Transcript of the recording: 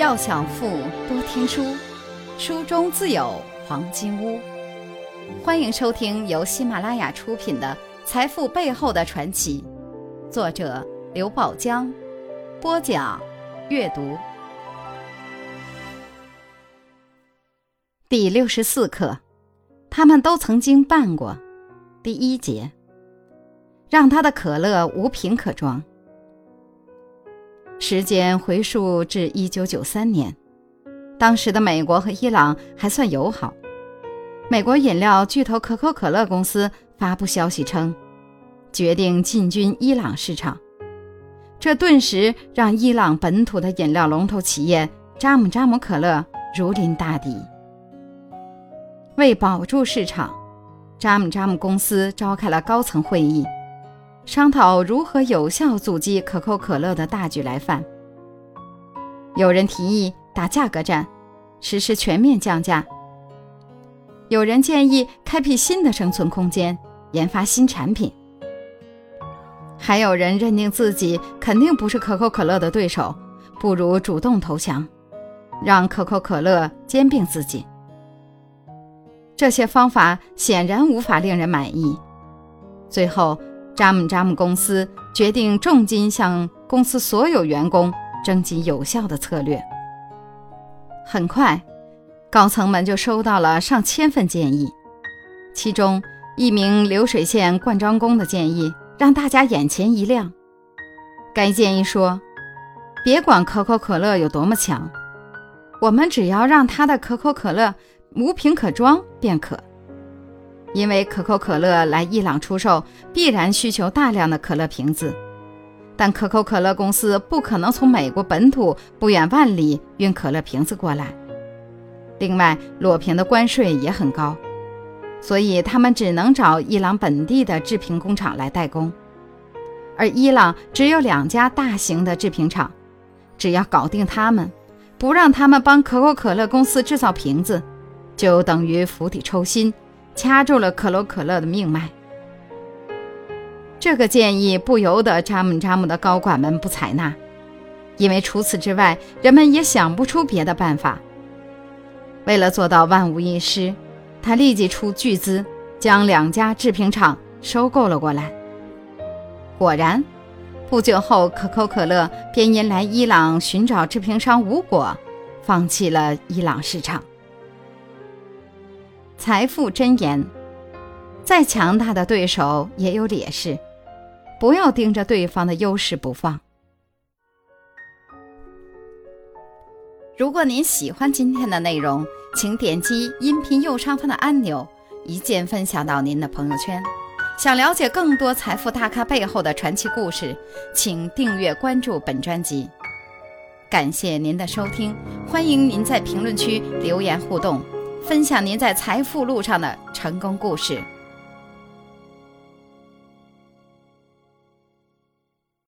要想富，多听书，书中自有黄金屋。欢迎收听由喜马拉雅出品的《财富背后的传奇》，作者刘宝江，播讲阅读。第六十四课，他们都曾经办过。第一节，让他的可乐无瓶可装。时间回溯至一九九三年，当时的美国和伊朗还算友好。美国饮料巨头可口可乐公司发布消息称，决定进军伊朗市场，这顿时让伊朗本土的饮料龙头企业扎姆扎姆可乐如临大敌。为保住市场，扎姆扎姆公司召开了高层会议。商讨如何有效阻击可口可乐的大举来犯。有人提议打价格战，实施全面降价；有人建议开辟新的生存空间，研发新产品；还有人认定自己肯定不是可口可乐的对手，不如主动投降，让可口可乐兼并自己。这些方法显然无法令人满意。最后。扎姆扎姆公司决定重金向公司所有员工征集有效的策略。很快，高层们就收到了上千份建议，其中一名流水线灌装工的建议让大家眼前一亮。该建议说：“别管可口可乐有多么强，我们只要让它的可口可乐无瓶可装便可。”因为可口可乐来伊朗出售，必然需求大量的可乐瓶子，但可口可乐公司不可能从美国本土不远万里运可乐瓶子过来。另外，裸瓶的关税也很高，所以他们只能找伊朗本地的制瓶工厂来代工。而伊朗只有两家大型的制瓶厂，只要搞定他们，不让他们帮可口可乐公司制造瓶子，就等于釜底抽薪。掐住了可口可乐的命脉。这个建议不由得扎姆扎姆的高管们不采纳，因为除此之外，人们也想不出别的办法。为了做到万无一失，他立即出巨资将两家制瓶厂收购了过来。果然，不久后，可口可乐便因来伊朗寻找制瓶商无果，放弃了伊朗市场。财富箴言：再强大的对手也有劣势，不要盯着对方的优势不放。如果您喜欢今天的内容，请点击音频右上方的按钮，一键分享到您的朋友圈。想了解更多财富大咖背后的传奇故事，请订阅关注本专辑。感谢您的收听，欢迎您在评论区留言互动。分享您在财富路上的成功故事。